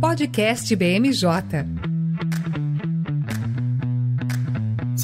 Podcast BMJ.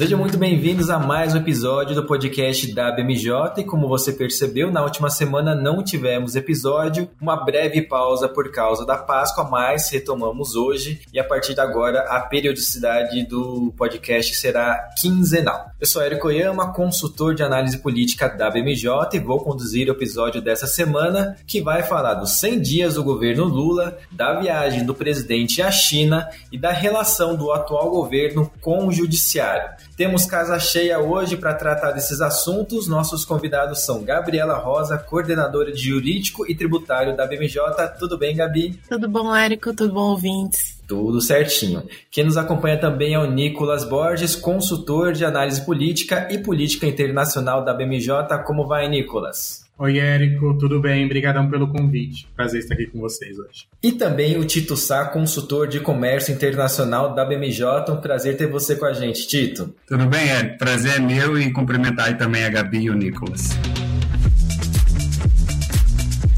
Sejam muito bem-vindos a mais um episódio do podcast da BMJ e como você percebeu, na última semana não tivemos episódio, uma breve pausa por causa da Páscoa, mas retomamos hoje e a partir de agora a periodicidade do podcast será quinzenal. Eu sou Érico Oyama, consultor de análise política da BMJ e vou conduzir o episódio dessa semana que vai falar dos 100 dias do governo Lula, da viagem do presidente à China e da relação do atual governo com o judiciário. Temos casa cheia hoje para tratar desses assuntos. Nossos convidados são Gabriela Rosa, coordenadora de jurídico e tributário da BMJ. Tudo bem, Gabi? Tudo bom, Érico? Tudo bom, ouvintes? Tudo certinho. Quem nos acompanha também é o Nicolas Borges, consultor de análise política e política internacional da BMJ. Como vai, Nicolas? Oi, Érico, tudo bem? Obrigadão pelo convite. Prazer estar aqui com vocês hoje. E também o Tito Sá, consultor de comércio internacional da BMJ. Um prazer ter você com a gente, Tito. Tudo bem, Érico? Prazer é meu e cumprimentar também a Gabi e o Nicolas.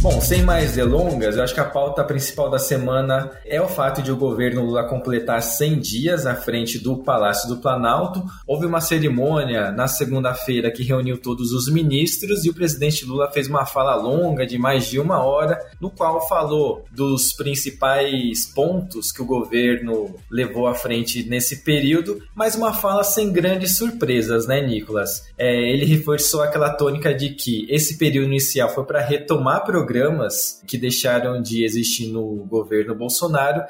Bom, sem mais delongas, eu acho que a pauta principal da semana é o fato de o governo Lula completar 100 dias à frente do Palácio do Planalto. Houve uma cerimônia na segunda-feira que reuniu todos os ministros e o presidente Lula fez uma fala longa de mais de uma hora, no qual falou dos principais pontos que o governo levou à frente nesse período, mas uma fala sem grandes surpresas, né, Nicolas? É, ele reforçou aquela tônica de que esse período inicial foi para retomar programas programas que deixaram de existir no governo Bolsonaro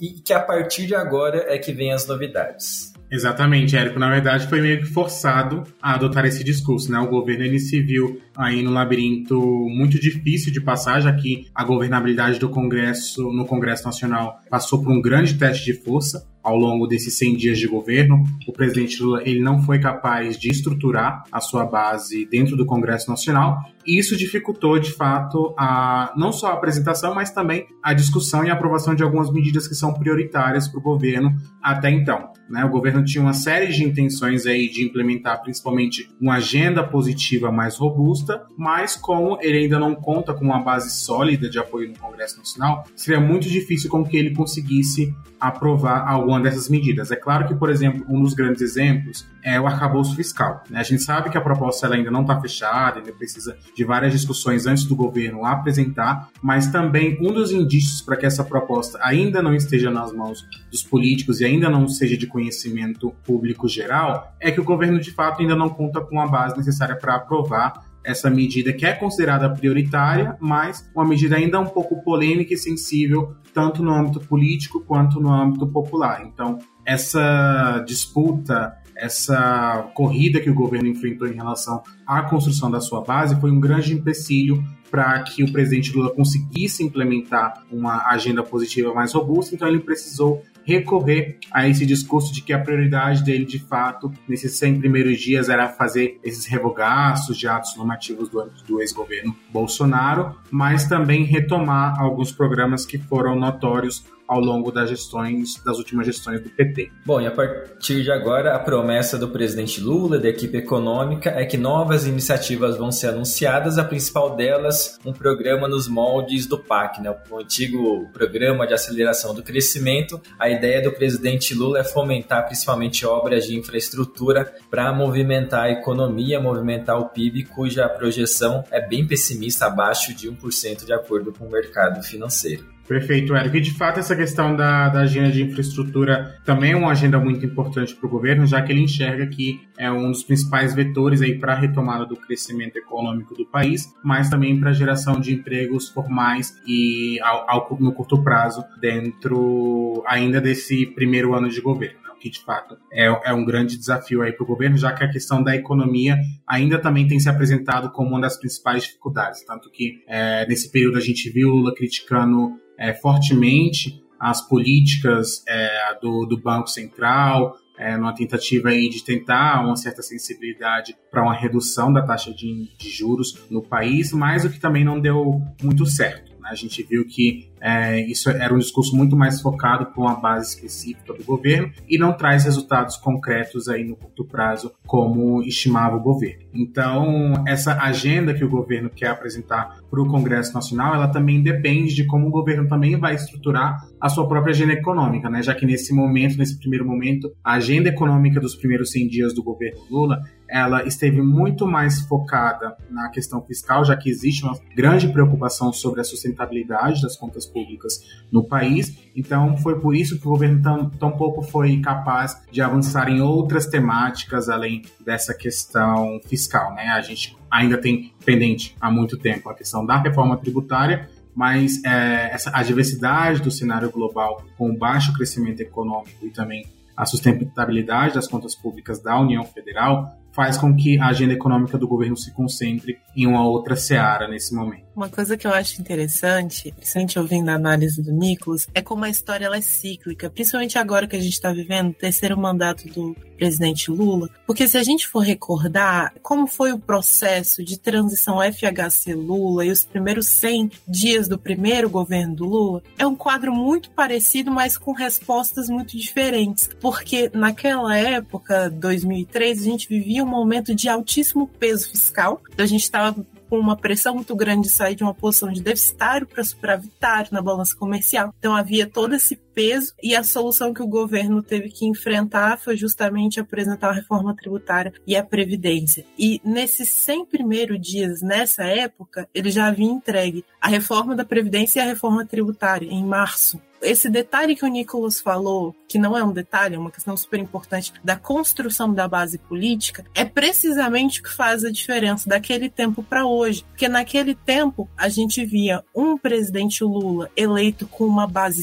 e que a partir de agora é que vem as novidades. Exatamente, Érico. Na verdade, foi meio que forçado a adotar esse discurso, né? O governo ele se viu aí no labirinto muito difícil de passar, já que a governabilidade do Congresso, no Congresso Nacional, passou por um grande teste de força ao longo desses 100 dias de governo. O presidente Lula ele não foi capaz de estruturar a sua base dentro do Congresso Nacional e isso dificultou, de fato, a, não só a apresentação, mas também a discussão e a aprovação de algumas medidas que são prioritárias para o governo até então. Né? O governo tinha uma série de intenções aí de implementar, principalmente, uma agenda positiva mais robusta, mas como ele ainda não conta com uma base sólida de apoio no Congresso Nacional, seria muito difícil com que ele conseguisse aprovar alguma dessas medidas. É claro que, por exemplo, um dos grandes exemplos é o arcabouço fiscal. Né? A gente sabe que a proposta ainda não está fechada, ainda precisa de várias discussões antes do governo apresentar, mas também um dos indícios para que essa proposta ainda não esteja nas mãos dos políticos e ainda não seja de conhecimento público geral é que o governo de fato ainda não conta com a base necessária para aprovar essa medida que é considerada prioritária, mas uma medida ainda um pouco polêmica e sensível, tanto no âmbito político quanto no âmbito popular. Então, essa disputa, essa corrida que o governo enfrentou em relação à construção da sua base foi um grande empecilho para que o presidente Lula conseguisse implementar uma agenda positiva mais robusta, então ele precisou recorrer a esse discurso de que a prioridade dele, de fato, nesses 100 primeiros dias era fazer esses revogaços de atos normativos do, do ex-governo Bolsonaro, mas também retomar alguns programas que foram notórios ao longo das gestões, das últimas gestões do PT. Bom, e a partir de agora, a promessa do presidente Lula, da equipe econômica, é que novas iniciativas vão ser anunciadas, a principal delas, um programa nos moldes do PAC, né, o antigo Programa de Aceleração do Crescimento. A ideia do presidente Lula é fomentar principalmente obras de infraestrutura para movimentar a economia, movimentar o PIB, cuja projeção é bem pessimista, abaixo de 1% de acordo com o mercado financeiro. Perfeito, Eric. E de fato, essa questão da, da agenda de infraestrutura também é uma agenda muito importante para o governo, já que ele enxerga que é um dos principais vetores aí para a retomada do crescimento econômico do país, mas também para a geração de empregos formais e ao, ao, no curto prazo dentro ainda desse primeiro ano de governo né? que de fato é, é um grande desafio aí para o governo, já que a questão da economia ainda também tem se apresentado como uma das principais dificuldades. Tanto que é, nesse período a gente viu Lula criticando é, fortemente as políticas é, do, do, Banco Central, é, numa tentativa aí de tentar uma certa sensibilidade para uma redução da taxa de, de, juros no país, mas o que também não deu muito certo. Né? A gente viu que é, isso era um discurso muito mais focado com a base específica do governo e não traz resultados concretos aí no curto prazo, como estimava o governo. Então, essa agenda que o governo quer apresentar para o Congresso Nacional, ela também depende de como o governo também vai estruturar a sua própria agenda econômica, né? Já que nesse momento, nesse primeiro momento, a agenda econômica dos primeiros 100 dias do governo Lula ela esteve muito mais focada na questão fiscal, já que existe uma grande preocupação sobre a sustentabilidade das contas públicas no país. Então, foi por isso que o governo tão, tão pouco foi capaz de avançar em outras temáticas além dessa questão fiscal. Né? A gente ainda tem pendente há muito tempo a questão da reforma tributária, mas é, essa, a diversidade do cenário global com baixo crescimento econômico e também a sustentabilidade das contas públicas da União Federal faz com que a agenda econômica do governo se concentre em uma outra seara nesse momento. Uma coisa que eu acho interessante, principalmente ouvindo a análise do Nicolas, é como a história ela é cíclica, principalmente agora que a gente está vivendo o terceiro mandato do presidente Lula, porque se a gente for recordar como foi o processo de transição FHC-Lula e os primeiros 100 dias do primeiro governo do Lula, é um quadro muito parecido, mas com respostas muito diferentes, porque naquela época, 2003, a gente vivia um momento de altíssimo peso fiscal, então a gente estava com uma pressão muito grande de sair de uma posição de deficitário para superavitário na balança comercial. Então havia todo esse peso e a solução que o governo teve que enfrentar foi justamente apresentar a reforma tributária e a previdência. E nesses 100 primeiros dias, nessa época, ele já havia entregue a reforma da previdência e a reforma tributária em março esse detalhe que o Nicolas falou, que não é um detalhe, é uma questão super importante, da construção da base política, é precisamente o que faz a diferença daquele tempo para hoje. Porque naquele tempo a gente via um presidente Lula eleito com uma base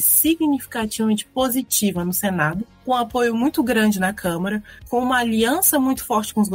significativamente positiva no Senado, com apoio muito grande na Câmara, com uma aliança muito forte com os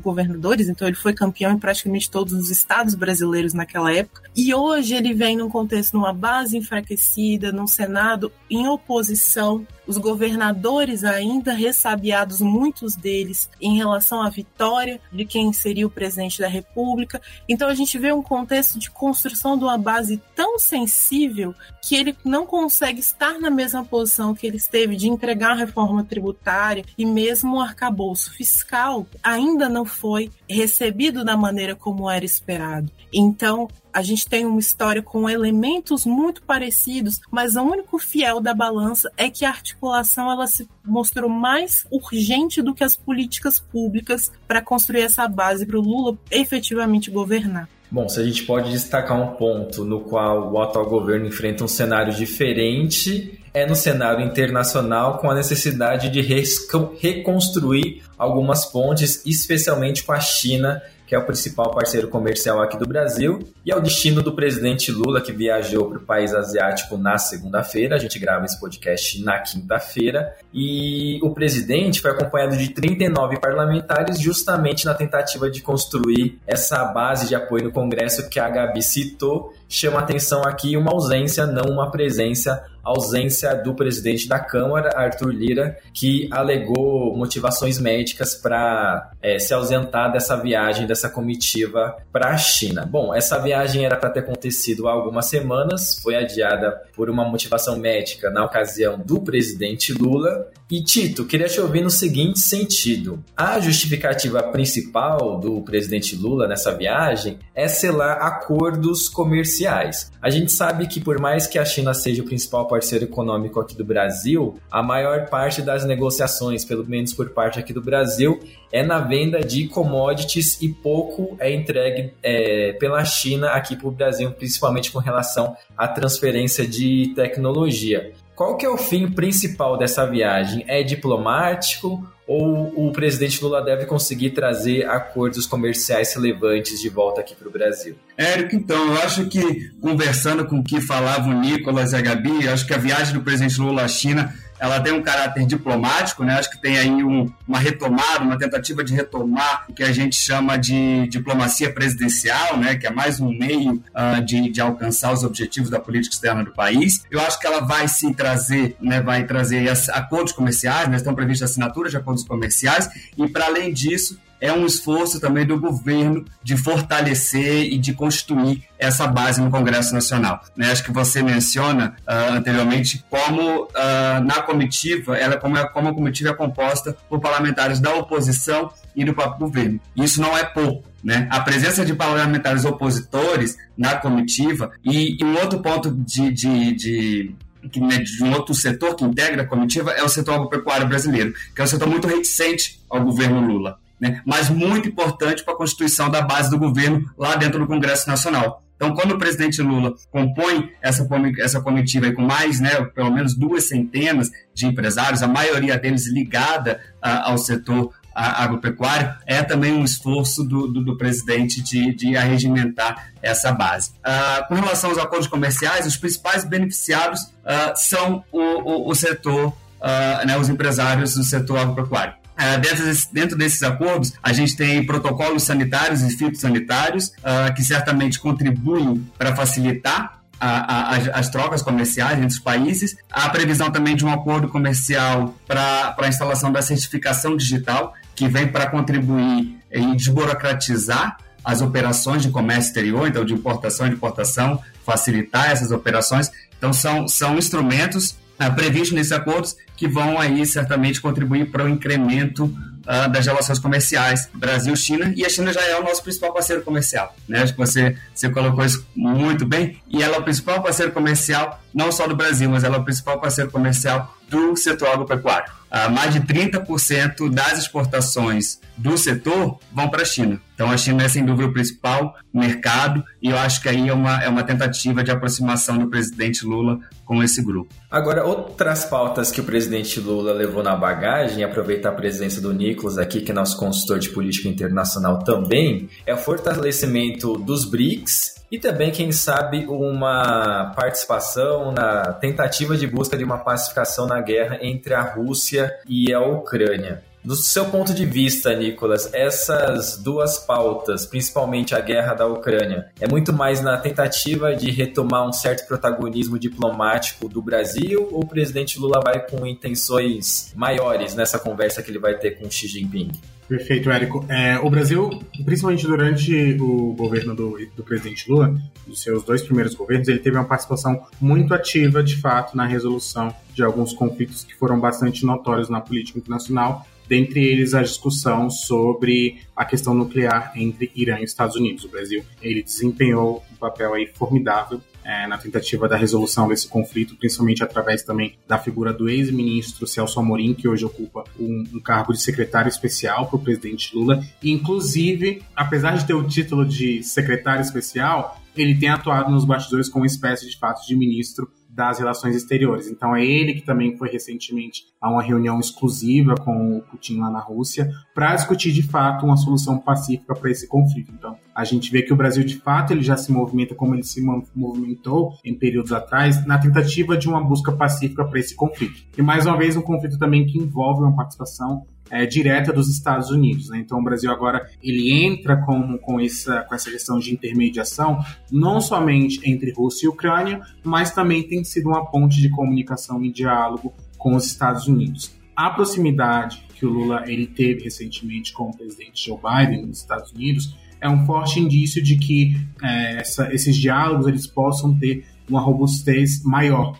governadores, então ele foi campeão em praticamente todos os estados brasileiros naquela época. E hoje ele vem num contexto, numa base enfraquecida, num Senado em oposição os governadores ainda ressabiados, muitos deles, em relação à vitória de quem seria o presidente da República. Então a gente vê um contexto de construção de uma base tão sensível que ele não consegue estar na mesma posição que ele esteve de entregar reforma tributária e mesmo o arcabouço fiscal ainda não foi recebido da maneira como era esperado. Então, a gente tem uma história com elementos muito parecidos, mas o único fiel da balança é que a articulação ela se mostrou mais urgente do que as políticas públicas para construir essa base para o Lula efetivamente governar. Bom, se a gente pode destacar um ponto no qual o atual governo enfrenta um cenário diferente, é no cenário internacional com a necessidade de reconstruir algumas pontes, especialmente com a China, que é o principal parceiro comercial aqui do Brasil, e é o destino do presidente Lula, que viajou para o país asiático na segunda-feira. A gente grava esse podcast na quinta-feira. E o presidente foi acompanhado de 39 parlamentares, justamente na tentativa de construir essa base de apoio no Congresso que a Gabi citou. Chama atenção aqui uma ausência, não uma presença ausência do presidente da Câmara, Arthur Lira, que alegou motivações médicas para é, se ausentar dessa viagem, dessa comitiva para a China. Bom, essa viagem era para ter acontecido há algumas semanas, foi adiada por uma motivação médica na ocasião do presidente Lula. E Tito, queria te ouvir no seguinte sentido: a justificativa principal do presidente Lula nessa viagem é selar acordos comerciais. A gente sabe que, por mais que a China seja o principal parceiro econômico aqui do Brasil, a maior parte das negociações, pelo menos por parte aqui do Brasil, é na venda de commodities e pouco é entregue é, pela China aqui para o Brasil, principalmente com relação à transferência de tecnologia. Qual que é o fim principal dessa viagem? É diplomático ou o presidente Lula deve conseguir trazer acordos comerciais relevantes de volta aqui para o Brasil? Érico, então, eu acho que, conversando com o que falavam o Nicolas e a Gabi, acho que a viagem do presidente Lula à China ela tem um caráter diplomático, né? Acho que tem aí um, uma retomada, uma tentativa de retomar o que a gente chama de diplomacia presidencial, né? Que é mais um meio uh, de, de alcançar os objetivos da política externa do país. Eu acho que ela vai sim trazer, né? Vai trazer acordos comerciais, né? Estão previstas assinaturas de acordos comerciais e para além disso é um esforço também do governo de fortalecer e de construir essa base no Congresso Nacional. Né? Acho que você menciona uh, anteriormente como uh, na comitiva, ela como, é, como a comitiva é composta por parlamentares da oposição e do próprio governo. Isso não é pouco. Né? A presença de parlamentares opositores na comitiva e, e um outro ponto de, de, de né, de um outro setor que integra a comitiva é o setor agropecuário brasileiro, que é um setor muito reticente ao governo Lula, né? mas muito importante para a constituição da base do governo lá dentro do Congresso Nacional. Então, quando o presidente Lula compõe essa, essa comitiva com mais, né, pelo menos duas centenas de empresários, a maioria deles ligada a, ao setor agropecuário, é também um esforço do, do, do presidente de, de arregimentar essa base. Uh, com relação aos acordos comerciais, os principais beneficiados uh, são o, o, o setor, uh, né, os empresários do setor agropecuário. Uh, dentro, desse, dentro, desses acordos, a gente tem protocolos sanitários e fitossanitários uh, que certamente contribuem para facilitar a, a, as, as, trocas comerciais entre os países. Há previsão também de um acordo comercial para a instalação da certificação digital, que vem para contribuir em desburocratizar as operações de comércio exterior, então de importação e de importação, facilitar essas operações. Então são, são instrumentos uh, previstos nesses acordos que vão aí certamente contribuir para o incremento uh, das relações comerciais Brasil-China e a China já é o nosso principal parceiro comercial, né? Acho que você, você colocou isso muito bem e ela é o principal parceiro comercial não só do Brasil, mas ela é o principal parceiro comercial do setor agropecuário. Uh, mais de 30% das exportações do setor vão para a China. Então, a China é, sem dúvida, o principal mercado e eu acho que aí é uma, é uma tentativa de aproximação do presidente Lula com esse grupo. Agora, outras pautas que o presidente Lula levou na bagagem, aproveitar a presença do Nicolas aqui, que é nosso consultor de política internacional também, é o fortalecimento dos BRICS e também, quem sabe, uma participação na tentativa de busca de uma pacificação na guerra entre a Rússia e a Ucrânia. Do seu ponto de vista, Nicolas, essas duas pautas, principalmente a guerra da Ucrânia, é muito mais na tentativa de retomar um certo protagonismo diplomático do Brasil ou o presidente Lula vai com intenções maiores nessa conversa que ele vai ter com Xi Jinping? Perfeito, Érico. É, o Brasil, principalmente durante o governo do, do presidente Lula, dos seus dois primeiros governos, ele teve uma participação muito ativa, de fato, na resolução de alguns conflitos que foram bastante notórios na política internacional, dentre eles a discussão sobre a questão nuclear entre Irã e Estados Unidos. O Brasil ele desempenhou um papel aí formidável é, na tentativa da resolução desse conflito, principalmente através também da figura do ex-ministro Celso Amorim, que hoje ocupa um, um cargo de secretário especial para o presidente Lula. E, inclusive, apesar de ter o título de secretário especial, ele tem atuado nos bastidores como uma espécie de fato de ministro das relações exteriores. Então é ele que também foi recentemente a uma reunião exclusiva com o Putin lá na Rússia para discutir de fato uma solução pacífica para esse conflito. Então a gente vê que o Brasil de fato ele já se movimenta como ele se movimentou em períodos atrás na tentativa de uma busca pacífica para esse conflito. E mais uma vez um conflito também que envolve uma participação é, direta dos Estados Unidos. Né? Então o Brasil agora ele entra com, com, essa, com essa gestão de intermediação, não somente entre Rússia e Ucrânia, mas também tem sido uma ponte de comunicação e diálogo com os Estados Unidos. A proximidade que o Lula ele teve recentemente com o presidente Joe Biden nos Estados Unidos é um forte indício de que é, essa, esses diálogos eles possam ter uma robustez maior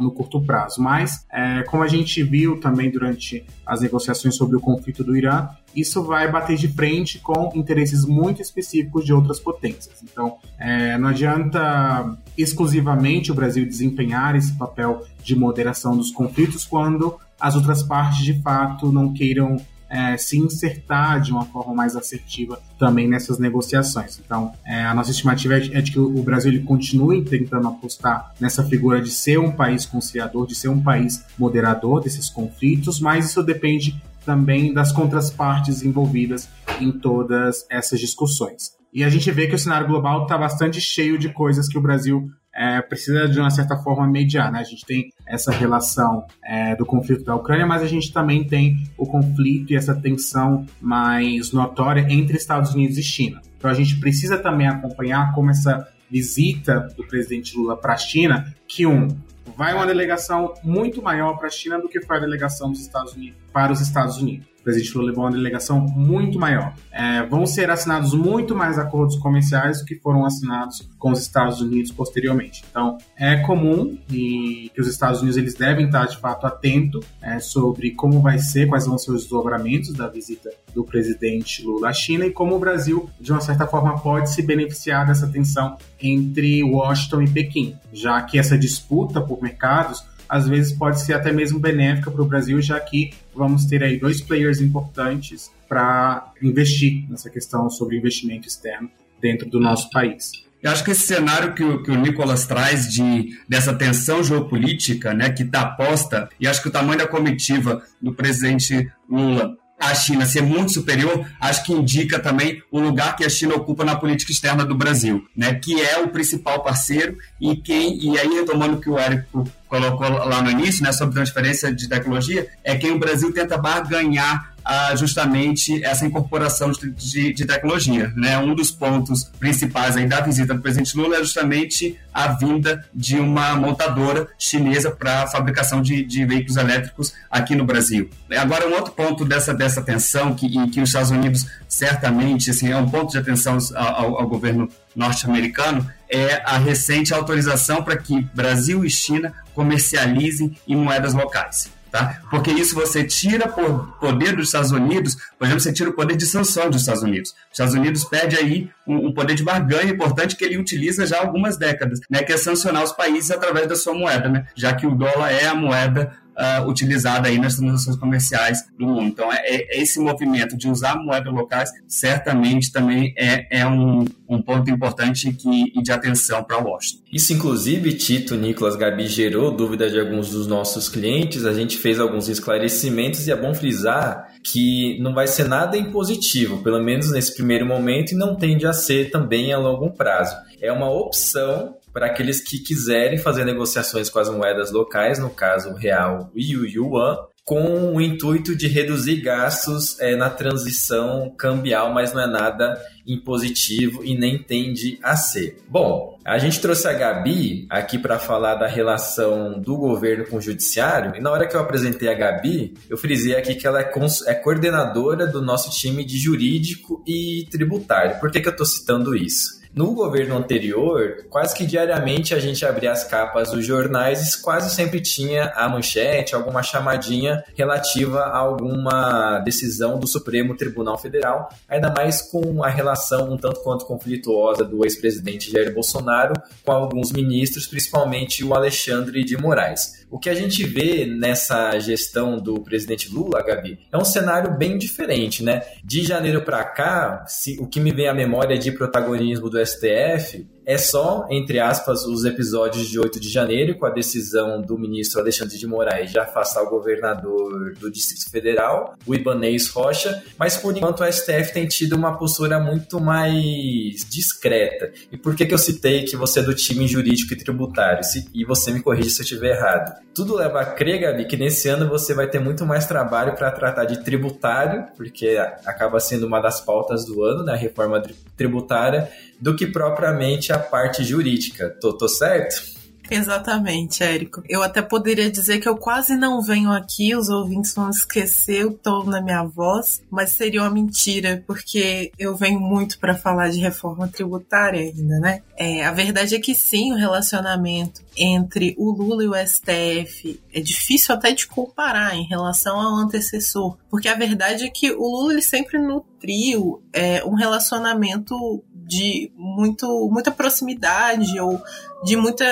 no curto prazo. Mas, é, como a gente viu também durante as negociações sobre o conflito do Irã, isso vai bater de frente com interesses muito específicos de outras potências. Então, é, não adianta exclusivamente o Brasil desempenhar esse papel de moderação dos conflitos quando as outras partes de fato não queiram é, se insertar de uma forma mais assertiva também nessas negociações. Então, é, a nossa estimativa é de, é de, que o Brasil ele continue tentando apostar nessa figura de ser um país conciliador, de ser um país moderador desses conflitos, mas isso depende também das contrapartes envolvidas em todas essas discussões. E a gente vê que o cenário global está bastante cheio de coisas que o Brasil é, precisa de uma certa forma mediar. Né? A gente tem essa relação é, do conflito da Ucrânia, mas a gente também tem o conflito e essa tensão mais notória entre Estados Unidos e China. Então a gente precisa também acompanhar como essa visita do presidente Lula para a China, que um vai uma delegação muito maior para a China do que foi a delegação dos Estados Unidos para os Estados Unidos. O presidente Lula levou uma delegação muito maior. É, vão ser assinados muito mais acordos comerciais do que foram assinados com os Estados Unidos posteriormente. Então, é comum e que os Estados Unidos eles devem estar de fato atentos é, sobre como vai ser, quais vão ser os desdobramentos da visita do presidente Lula à China e como o Brasil, de uma certa forma, pode se beneficiar dessa tensão entre Washington e Pequim, já que essa disputa por mercados às vezes pode ser até mesmo benéfica para o Brasil, já que vamos ter aí dois players importantes para investir nessa questão sobre investimento externo dentro do nosso país. Eu acho que esse cenário que o, que o Nicolas traz de, dessa tensão geopolítica, né, que está posta, e acho que o tamanho da comitiva do presidente Lula a China ser muito superior, acho que indica também o lugar que a China ocupa na política externa do Brasil, né, que é o principal parceiro e quem e aí retomando o que o Érico colocou lá no início, né, sobre transferência de tecnologia, é quem o Brasil tenta barganhar justamente essa incorporação de, de, de, tecnologia. Né? Um dos pontos principais aí da visita do presidente Lula é justamente a vinda de uma montadora chinesa para a fabricação de, de, veículos elétricos aqui no Brasil. Agora, um outro ponto dessa, dessa tensão, que, que os Estados Unidos certamente assim, é um ponto de atenção ao, ao governo norte-americano, é a recente autorização para que Brasil e China comercializem em moedas locais. Tá? Porque isso você tira por poder dos Estados Unidos, por exemplo, você tira o poder de sanção dos Estados Unidos. Os Estados Unidos perde aí um, um, poder de barganha importante que ele utiliza já há algumas décadas, né, que é sancionar os países através da sua moeda, né, já que o dólar é a moeda uh, utilizada aí nas transações comerciais do mundo. Então, é, é, esse movimento de usar moedas locais certamente também é, é um, um ponto importante que, e de atenção para Washington. Isso, inclusive, Tito, Nicolas, Gabi, gerou dúvida de alguns dos nossos clientes. A gente fez alguns esclarecimentos e é bom frisar que não vai ser nada impositivo, pelo menos nesse primeiro momento, e não tende a ser também a longo prazo. É uma opção para aqueles que quiserem fazer negociações com as moedas locais, no caso o real e o yuan, com o intuito de reduzir gastos é, na transição cambial, mas não é nada impositivo e nem tende a ser. Bom, a gente trouxe a Gabi aqui para falar da relação do governo com o judiciário, e na hora que eu apresentei a Gabi, eu frisei aqui que ela é, é coordenadora do nosso time de jurídico e tributário. Por que, que eu estou citando isso? No governo anterior, quase que diariamente a gente abria as capas dos jornais e quase sempre tinha a manchete, alguma chamadinha relativa a alguma decisão do Supremo Tribunal Federal, ainda mais com a relação um tanto quanto conflituosa do ex-presidente Jair Bolsonaro com alguns ministros, principalmente o Alexandre de Moraes. O que a gente vê nessa gestão do presidente Lula, Gabi, é um cenário bem diferente, né? De janeiro para cá, se, o que me vem à memória de protagonismo do STF é só, entre aspas, os episódios de 8 de janeiro, com a decisão do ministro Alexandre de Moraes de afastar o governador do Distrito Federal, o Ibanez Rocha, mas por enquanto o STF tem tido uma postura muito mais discreta. E por que, que eu citei que você é do time jurídico e tributário? E você me corrige se eu estiver errado. Tudo leva a crer, Gabi, que nesse ano você vai ter muito mais trabalho para tratar de tributário, porque acaba sendo uma das pautas do ano, né, a reforma tributária, do que propriamente a parte jurídica. Tô, tô certo? Exatamente, Érico. Eu até poderia dizer que eu quase não venho aqui, os ouvintes vão esquecer o tom na minha voz, mas seria uma mentira, porque eu venho muito para falar de reforma tributária ainda, né? É, a verdade é que sim, o relacionamento entre o Lula e o STF é difícil até de comparar em relação ao antecessor, porque a verdade é que o Lula ele sempre nutriu é, um relacionamento de muito, muita proximidade ou de muita,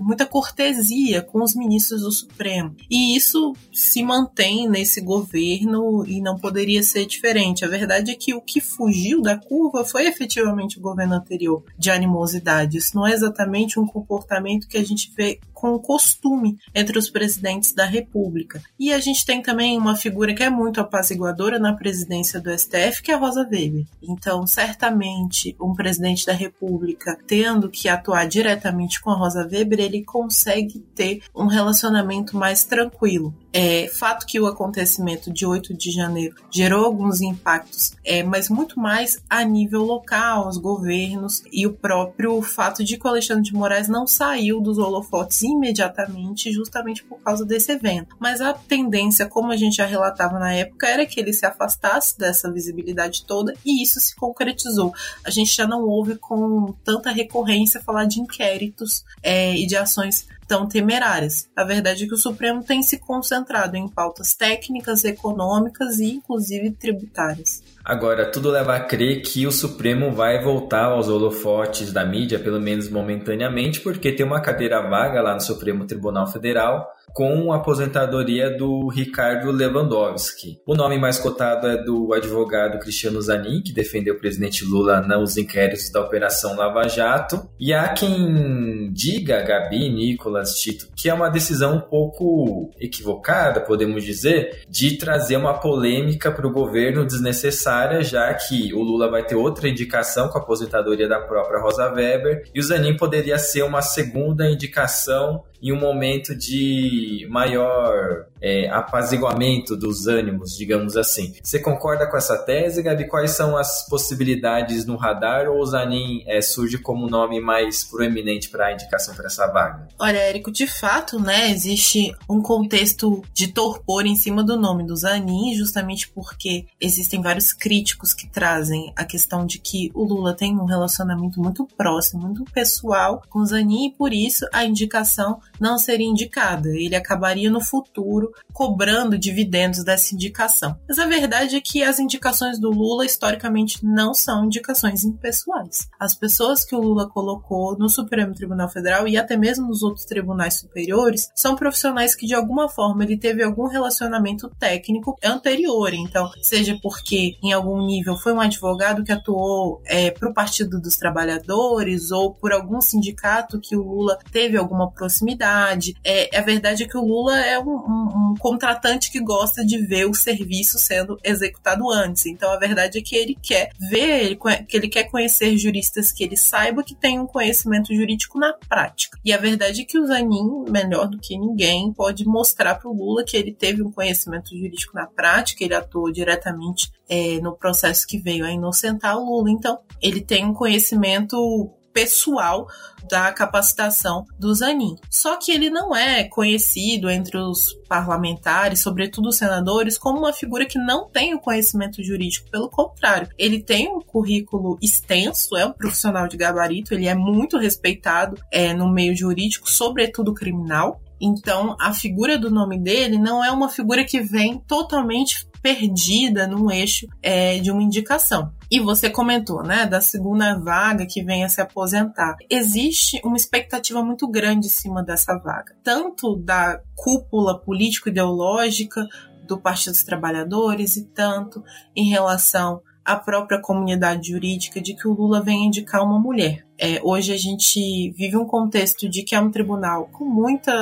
muita cortesia com os ministros do Supremo. E isso se mantém nesse governo e não poderia ser diferente. A verdade é que o que fugiu da curva foi efetivamente o governo anterior de animosidade. Isso não é exatamente um comportamento que a gente vê com costume entre os presidentes da República. E a gente tem também uma figura que é muito apaziguadora na presidência do STF, que é a Rosa Weber. Então, certamente, um presidente da República tendo que atuar diretamente com a Rosa Weber, ele consegue ter um relacionamento mais tranquilo. É, fato que o acontecimento de 8 de janeiro gerou alguns impactos, é, mas muito mais a nível local, os governos e o próprio fato de que o Alexandre de Moraes não saiu dos holofotes imediatamente, justamente por causa desse evento. Mas a tendência, como a gente já relatava na época, era que ele se afastasse dessa visibilidade toda e isso se concretizou. A gente já não ouve com tanta recorrência falar de inquéritos é, e de ações tão temerárias. A verdade é que o Supremo tem se concentrado em pautas técnicas, econômicas e inclusive tributárias. Agora, tudo leva a crer que o Supremo vai voltar aos holofotes da mídia, pelo menos momentaneamente, porque tem uma cadeira vaga lá no Supremo Tribunal Federal com a aposentadoria do Ricardo Lewandowski. O nome mais cotado é do advogado Cristiano Zanin, que defendeu o presidente Lula nos inquéritos da Operação Lava Jato. E há quem diga, Gabi, Nicolas, Tito, que é uma decisão um pouco equivocada, podemos dizer, de trazer uma polêmica para o governo desnecessária, já que o Lula vai ter outra indicação com a aposentadoria da própria Rosa Weber, e o Zanin poderia ser uma segunda indicação em um momento de maior é, apaziguamento dos ânimos, digamos assim. Você concorda com essa tese, Gabi? Quais são as possibilidades no radar ou o Zanin é, surge como nome mais proeminente para a indicação para essa vaga? Olha, Érico, de fato, né, existe um contexto de torpor em cima do nome do Zanin, justamente porque existem vários críticos que trazem a questão de que o Lula tem um relacionamento muito próximo, muito pessoal com o Zanin e por isso a indicação não seria indicada. Ele acabaria no futuro cobrando dividendos dessa indicação. Mas a verdade é que as indicações do Lula historicamente não são indicações impessoais. As pessoas que o Lula colocou no Supremo Tribunal Federal e até mesmo nos outros tribunais superiores são profissionais que de alguma forma ele teve algum relacionamento técnico anterior. Então, seja porque em algum nível foi um advogado que atuou é, para o Partido dos Trabalhadores ou por algum sindicato que o Lula teve alguma proximidade. É, a verdade é que o Lula é um, um, um contratante que gosta de ver o serviço sendo executado antes. Então a verdade é que ele quer ver, que ele quer conhecer juristas que ele saiba que tem um conhecimento jurídico na prática. E a verdade é que o Zanin, melhor do que ninguém, pode mostrar para o Lula que ele teve um conhecimento jurídico na prática, ele atuou diretamente é, no processo que veio a inocentar o Lula. Então, ele tem um conhecimento pessoal da capacitação do Zanin. Só que ele não é conhecido entre os parlamentares, sobretudo os senadores, como uma figura que não tem o conhecimento jurídico. Pelo contrário, ele tem um currículo extenso, é um profissional de gabarito, ele é muito respeitado é, no meio jurídico, sobretudo criminal. Então, a figura do nome dele não é uma figura que vem totalmente perdida num eixo é, de uma indicação. E você comentou, né, da segunda vaga que vem a se aposentar. Existe uma expectativa muito grande em cima dessa vaga, tanto da cúpula político-ideológica do Partido dos Trabalhadores e tanto em relação à própria comunidade jurídica de que o Lula vem indicar uma mulher. É, hoje a gente vive um contexto de que é um tribunal com muita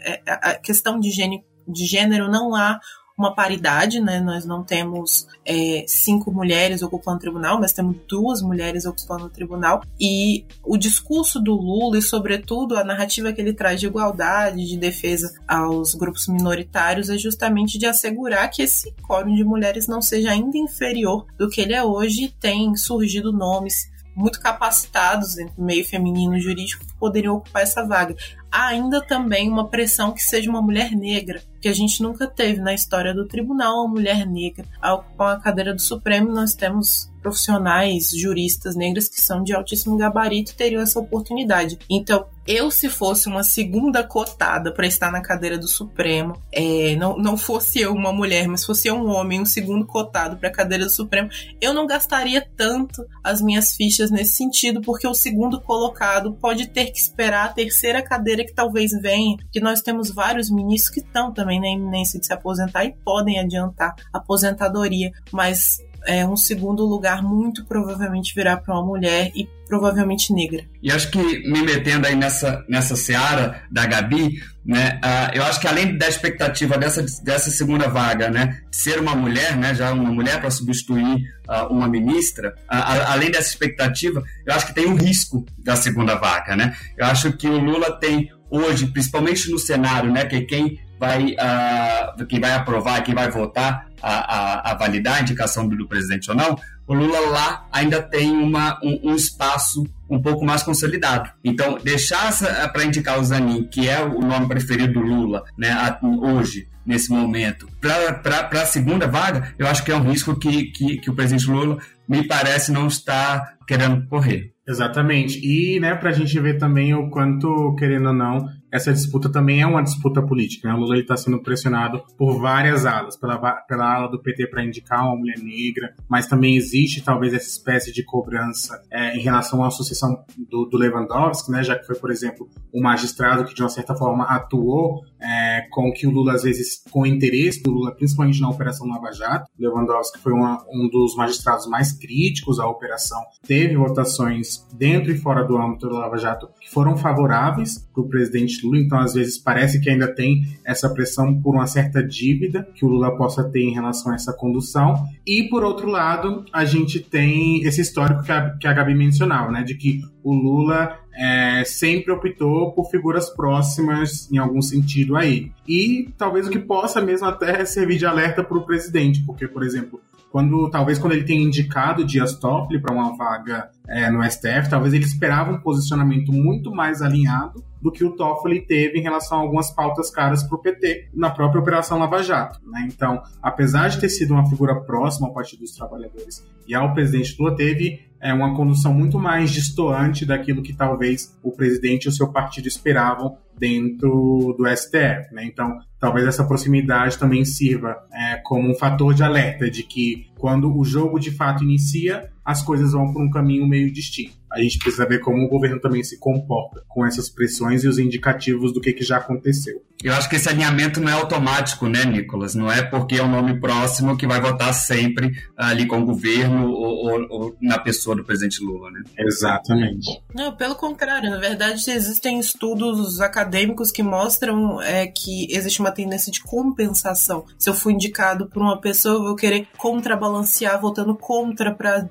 é, questão de gênero, de gênero não há uma paridade, né? Nós não temos é, cinco mulheres ocupando o tribunal, mas temos duas mulheres ocupando o tribunal. E o discurso do Lula e, sobretudo, a narrativa que ele traz de igualdade, de defesa aos grupos minoritários, é justamente de assegurar que esse quórum de mulheres não seja ainda inferior do que ele é hoje. Tem surgido nomes muito capacitados no meio feminino jurídico que poderiam ocupar essa vaga. Há ainda também uma pressão que seja uma mulher negra, que a gente nunca teve na história do tribunal uma mulher negra a ocupar a cadeira do Supremo. Nós temos profissionais, juristas negras que são de altíssimo gabarito teriam essa oportunidade. Então, eu, se fosse uma segunda cotada para estar na cadeira do Supremo, é, não, não fosse eu uma mulher, mas fosse eu um homem, um segundo cotado para a cadeira do Supremo, eu não gastaria tanto as minhas fichas nesse sentido, porque o segundo colocado pode ter que esperar a terceira cadeira que talvez venha, que nós temos vários ministros que estão também na iminência de se aposentar e podem adiantar a aposentadoria, mas é, um segundo lugar muito provavelmente virá para uma mulher e provavelmente negra. E acho que me metendo aí nessa, nessa seara da Gabi, né, uh, eu acho que além da expectativa dessa, dessa segunda vaga, né, ser uma mulher, né, já uma mulher para substituir uh, uma ministra, uh, além dessa expectativa, eu acho que tem um risco da segunda vaga, né? Eu acho que o Lula tem hoje, principalmente no cenário, né, que quem vai, uh, quem vai aprovar, quem vai votar a, a, a validar a indicação do, presidente ou não, o Lula lá ainda tem uma, um, um espaço um pouco mais consolidado. Então, deixar para indicar o Zanin, que é o nome preferido do Lula, né, hoje, nesse momento, para a segunda vaga, eu acho que é um risco que, que, que o presidente Lula me parece não está querendo correr. Exatamente. E, né, para a gente ver também o quanto, querendo ou não, essa disputa também é uma disputa política. Né? O Lula está sendo pressionado por várias alas, pela, pela ala do PT para indicar uma mulher negra, mas também existe talvez essa espécie de cobrança é, em relação à sucessão do, do, Lewandowski, né? já que foi, por exemplo, o magistrado que de uma certa forma atuou é, com que o Lula, às vezes, com interesse do Lula, principalmente na Operação Lava Jato. Lewandowski foi uma, um dos magistrados mais críticos à operação, teve votações dentro e fora do âmbito da Lava Jato que foram favoráveis para o presidente Lula, então às vezes parece que ainda tem essa pressão por uma certa dívida que o Lula possa ter em relação a essa condução. E por outro lado, a gente tem esse histórico que a, que a Gabi mencionava, né, de que o Lula é, sempre optou por figuras próximas em algum sentido a ele. E talvez o que possa mesmo até servir de alerta para o presidente, porque, por exemplo, quando talvez quando ele tenha indicado Dias Toffoli para uma vaga é, no STF, talvez ele esperava um posicionamento muito mais alinhado do que o Toffoli teve em relação a algumas pautas caras para o PT na própria Operação Lava Jato. Né? Então, apesar de ter sido uma figura próxima ao Partido dos Trabalhadores e ao presidente Lula, teve é, uma condução muito mais distoante daquilo que talvez o presidente e o seu partido esperavam dentro do STF. Né? Então, talvez essa proximidade também sirva é, como um fator de alerta de que quando o jogo de fato inicia, as coisas vão por um caminho meio distinto. A gente precisa ver como o governo também se comporta com essas pressões e os indicativos do que, que já aconteceu. Eu acho que esse alinhamento não é automático, né, Nicolas? Não é porque é um nome próximo que vai votar sempre ali com o governo ou, ou, ou na pessoa do presidente Lula, né? Exatamente. Não, pelo contrário. Na verdade, existem estudos acadêmicos que mostram é, que existe uma tendência de compensação. Se eu fui indicado por uma pessoa, eu vou querer contrabalancear votando contra para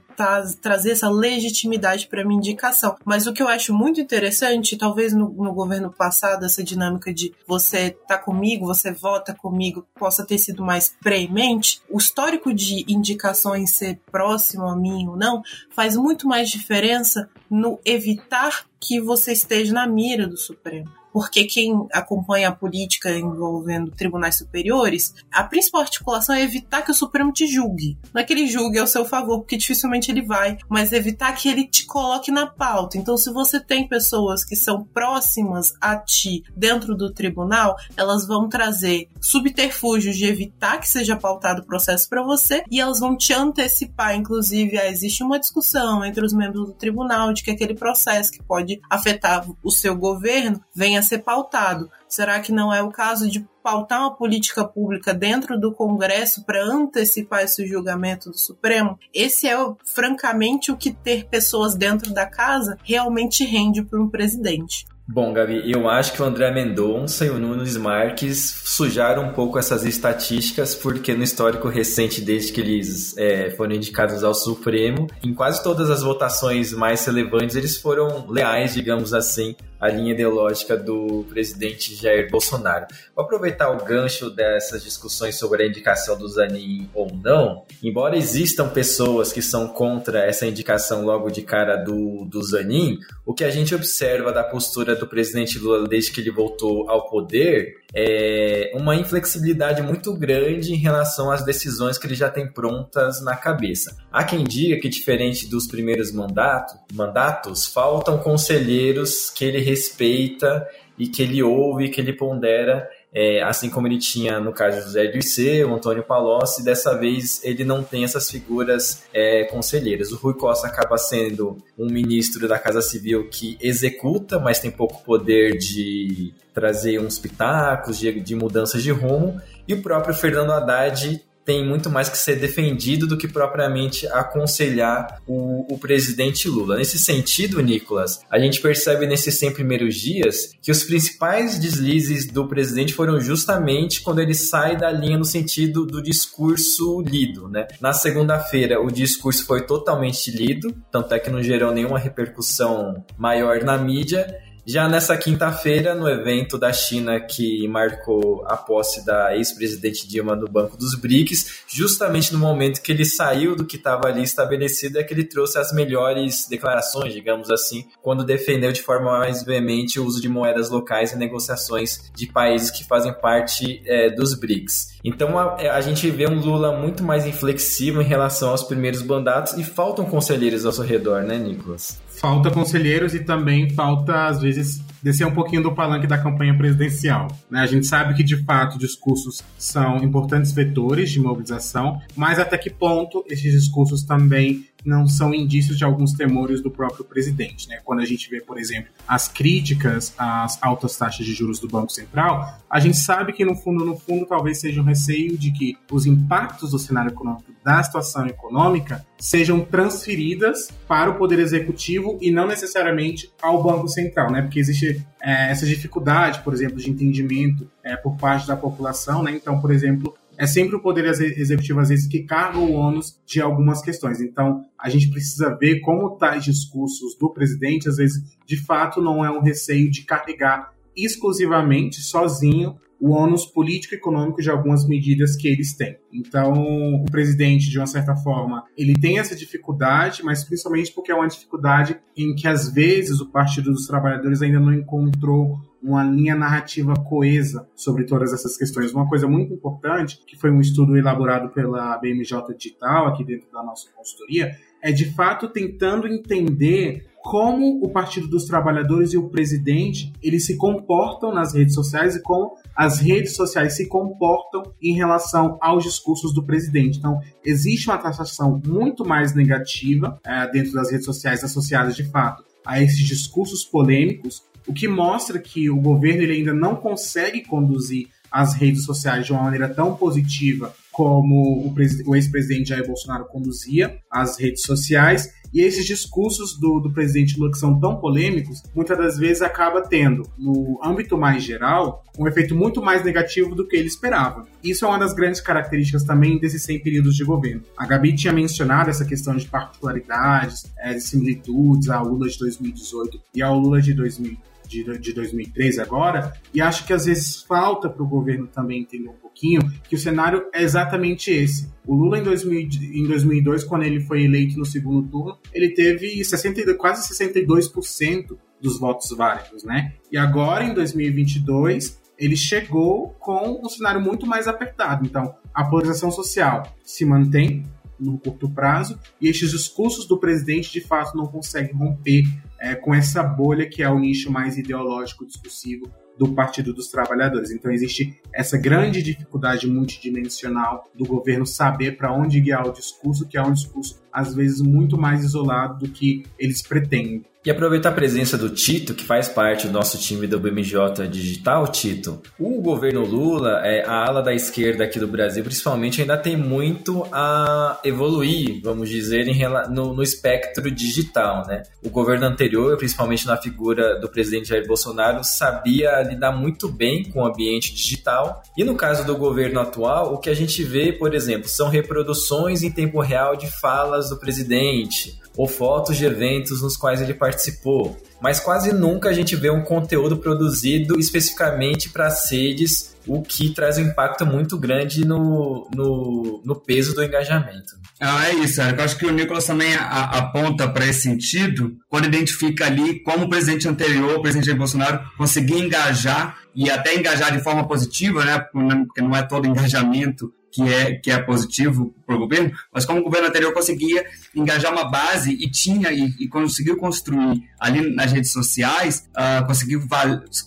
trazer essa legitimidade para minha indicação. Mas o que eu acho muito interessante, talvez no, no governo passado, essa dinâmica de você tá comigo, você vota comigo, possa ter sido mais premente, o histórico de indicações ser próximo a mim ou não faz muito mais diferença no evitar que você esteja na mira do Supremo porque quem acompanha a política envolvendo tribunais superiores, a principal articulação é evitar que o Supremo te julgue. Não é que ele julgue ao seu favor, porque dificilmente ele vai, mas evitar que ele te coloque na pauta. Então, se você tem pessoas que são próximas a ti dentro do tribunal, elas vão trazer subterfúgios de evitar que seja pautado o processo para você e elas vão te antecipar. Inclusive, ah, existe uma discussão entre os membros do tribunal de que aquele processo que pode afetar o seu governo venha ser pautado. Será que não é o caso de pautar uma política pública dentro do Congresso para antecipar esse julgamento do Supremo? Esse é, francamente, o que ter pessoas dentro da casa realmente rende para um presidente. Bom, Gabi, eu acho que o André Mendonça e o Nunes Marques sujaram um pouco essas estatísticas, porque no histórico recente, desde que eles é, foram indicados ao Supremo, em quase todas as votações mais relevantes, eles foram leais, digamos assim, à linha ideológica do presidente Jair Bolsonaro. Vou aproveitar o gancho dessas discussões sobre a indicação do Zanin ou não, embora existam pessoas que são contra essa indicação logo de cara do, do Zanin, o que a gente observa da postura do presidente Lula desde que ele voltou ao poder é uma inflexibilidade muito grande em relação às decisões que ele já tem prontas na cabeça. Há quem diga que, diferente dos primeiros mandato, mandatos, faltam conselheiros que ele respeita e que ele ouve, que ele pondera é, assim como ele tinha no caso de José Dirceu, Antônio Palocci, dessa vez ele não tem essas figuras é, conselheiras. O Rui Costa acaba sendo um ministro da Casa Civil que executa, mas tem pouco poder de trazer uns pitacos, de, de mudanças de rumo, e o próprio Fernando Haddad tem muito mais que ser defendido do que propriamente aconselhar o, o, presidente Lula. Nesse sentido, Nicolas, a gente percebe nesses 100 primeiros dias que os principais deslizes do presidente foram justamente quando ele sai da linha no sentido do discurso lido. Né? Na segunda-feira, o discurso foi totalmente lido, tanto é que não gerou nenhuma repercussão maior na mídia. Já nessa quinta-feira, no evento da China que marcou a posse da ex-presidente Dilma no Banco dos BRICS, justamente no momento que ele saiu do que estava ali estabelecido, é que ele trouxe as melhores declarações, digamos assim, quando defendeu de forma mais veemente o uso de moedas locais em negociações de países que fazem parte é, dos BRICS. Então a, a, gente vê um Lula muito mais inflexível em relação aos primeiros mandatos e faltam conselheiros ao seu redor, né, Nicolas? Falta conselheiros e também falta, às vezes, descer um pouquinho do palanque da campanha presidencial. Né? A gente sabe que, de fato, discursos são importantes vetores de mobilização, mas até que ponto esses discursos também não são indícios de alguns temores do próprio presidente. Né? Quando a gente vê, por exemplo, as críticas às altas taxas de juros do Banco Central, a gente sabe que, no fundo, no fundo, talvez seja um receio de que os impactos do cenário econômico, da situação econômica, sejam transferidas para o Poder Executivo e não necessariamente ao Banco Central, né? Porque existe é, essa dificuldade, por exemplo, de entendimento é, por parte da população, né? Então, por exemplo, é sempre o poder executivo, às vezes, que carga o ônus de algumas questões. Então, a gente precisa ver como tais discursos do presidente, às vezes, de fato, não é um receio de carregar exclusivamente, sozinho, o ônus político econômico de algumas medidas que eles têm. Então, o presidente, de uma certa forma, ele tem essa dificuldade, mas principalmente porque é uma dificuldade em que, às vezes, o Partido dos Trabalhadores ainda não encontrou uma linha narrativa coesa sobre todas essas questões. Uma coisa muito importante, que foi um estudo elaborado pela BMJ Digital, aqui dentro da nossa consultoria, é de fato tentando entender como o Partido dos Trabalhadores e o presidente eles se comportam nas redes sociais e como as redes sociais se comportam em relação aos discursos do presidente. Então, existe uma taxação muito mais negativa é, dentro das redes sociais associadas de fato a esses discursos polêmicos o que mostra que o governo ele ainda não consegue conduzir as redes sociais de uma maneira tão positiva como o, ex-presidente Jair Bolsonaro conduzia as redes sociais. E esses discursos do, do presidente Lula que são tão polêmicos, muitas das vezes acaba tendo, no âmbito mais geral, um efeito muito mais negativo do que ele esperava. Isso é uma das grandes características também desses 100 períodos de governo. A Gabi tinha mencionado essa questão de particularidades, é, de similitudes ao Lula de 2018 e ao Lula de 2000 de, de 2013 agora, e acho que às vezes falta para o governo também entender um pouquinho que o cenário é exatamente esse. O Lula, em, 2000, em 2002, quando ele foi eleito no segundo turno, ele teve 60, quase 62% dos votos válidos, né? E agora, em 2022, ele chegou com um cenário muito mais apertado. Então, a polarização social se mantém, no curto prazo, e estes discursos do presidente de fato não conseguem romper é, com essa bolha que é o nicho mais ideológico discursivo do Partido dos Trabalhadores. Então existe essa grande dificuldade multidimensional do governo saber para onde guiar o discurso, que é um discurso às vezes muito mais isolado do que eles pretendem. E aproveitar a presença do Tito, que faz parte do nosso time do BMJ Digital, Tito. O governo Lula, é, a ala da esquerda aqui do Brasil, principalmente, ainda tem muito a evoluir, vamos dizer, no, no espectro digital. Né? O governo anterior, principalmente na figura do presidente Jair Bolsonaro, sabia lidar muito bem com o ambiente digital. E no caso do governo atual, o que a gente vê, por exemplo, são reproduções em tempo real de falas do presidente ou fotos de eventos nos quais ele participou. Mas quase nunca a gente vê um conteúdo produzido especificamente para sedes, o que traz um impacto muito grande no, no, no peso do engajamento. Ah, é isso, Eric. Eu acho que o Nicolas também aponta para esse sentido, quando identifica ali como o presidente anterior, o presidente Bolsonaro, conseguia engajar e até engajar de forma positiva, né? Porque não é todo engajamento que é, que é positivo para o governo, mas como o governo anterior conseguia engajar uma base e tinha e, e conseguiu construir ali nas redes sociais, uh, conseguiu,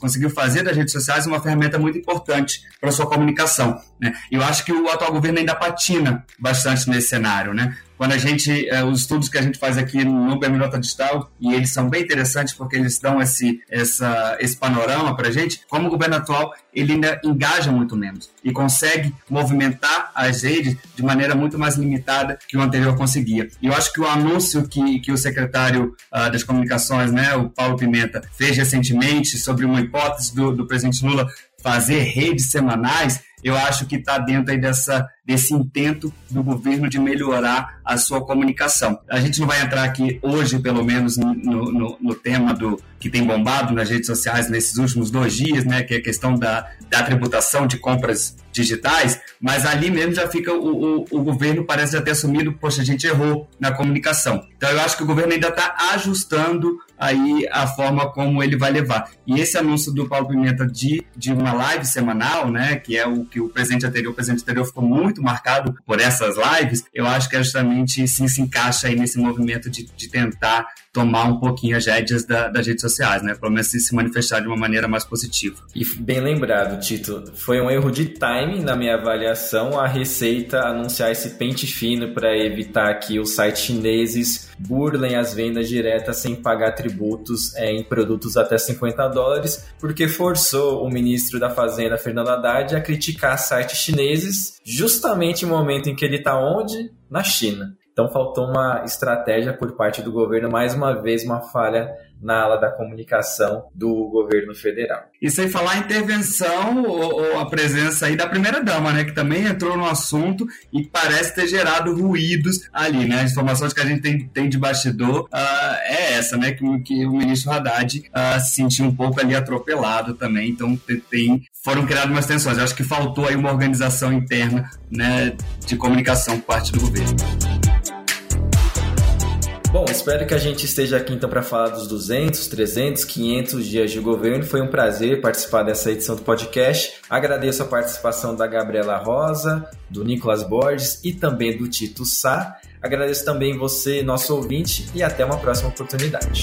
conseguiu fazer das redes sociais uma ferramenta muito importante para sua comunicação. Né? Eu acho que o atual governo ainda patina bastante nesse cenário. Né? Quando a gente, eh, os estudos que a gente faz aqui no Berminota Digital, e eles são bem interessantes porque eles dão esse, essa, esse panorama para a gente, como o governo atual ele ainda engaja muito menos e consegue movimentar as redes de maneira muito mais limitada que o anterior conseguia. E eu acho que o anúncio que, que o secretário uh, das comunicações, né, o Paulo Pimenta, fez recentemente sobre uma hipótese do, do presidente Lula fazer redes semanais, eu acho que está dentro aí dessa, desse intento do governo de melhorar a sua comunicação. A gente não vai entrar aqui hoje, pelo menos, no, no, no, tema do que tem bombado nas redes sociais nesses últimos dois dias, né, que é a questão da, da tributação de compras digitais, mas ali mesmo já fica o, o, o, governo parece já ter assumido, poxa, a gente errou na comunicação. Então eu acho que o governo ainda está ajustando aí a forma como ele vai levar. E esse anúncio do Paulo Pimenta de, de uma live semanal, né, que é o que o presidente anterior, o presidente anterior ficou muito marcado por essas lives, eu acho que é justamente sim se encaixa aí nesse movimento de, de tentar tomar um pouquinho as rédeas da, das redes sociais, né? Pelo menos se manifestar de uma maneira mais positiva. E bem lembrado, Tito, foi um erro de timing na minha avaliação a Receita anunciar esse pente fino para evitar que os sites chineses burlem as vendas diretas sem pagar tributos é, em produtos até 50 dólares, porque forçou o ministro da Fazenda, Fernando Haddad, a criticar sites chineses justamente no momento em que ele está onde? Na China. Então faltou uma estratégia por parte do governo, mais uma vez uma falha na ala da comunicação do governo federal. E sem falar a intervenção ou, ou a presença aí da primeira-dama, né, que também entrou no assunto e parece ter gerado ruídos ali, né? As informações que a gente tem, tem de bastidor uh, é essa, né, que, que o ministro Haddad uh, se sentiu um pouco ali atropelado também, então tem, foram criadas umas tensões. Eu acho que faltou aí uma organização interna, né, de comunicação por parte do governo. Bom, espero que a gente esteja aqui então para falar dos 200, 300, 500 dias de governo. Foi um prazer participar dessa edição do podcast. Agradeço a participação da Gabriela Rosa, do Nicolas Borges e também do Tito Sá. Agradeço também você, nosso ouvinte, e até uma próxima oportunidade.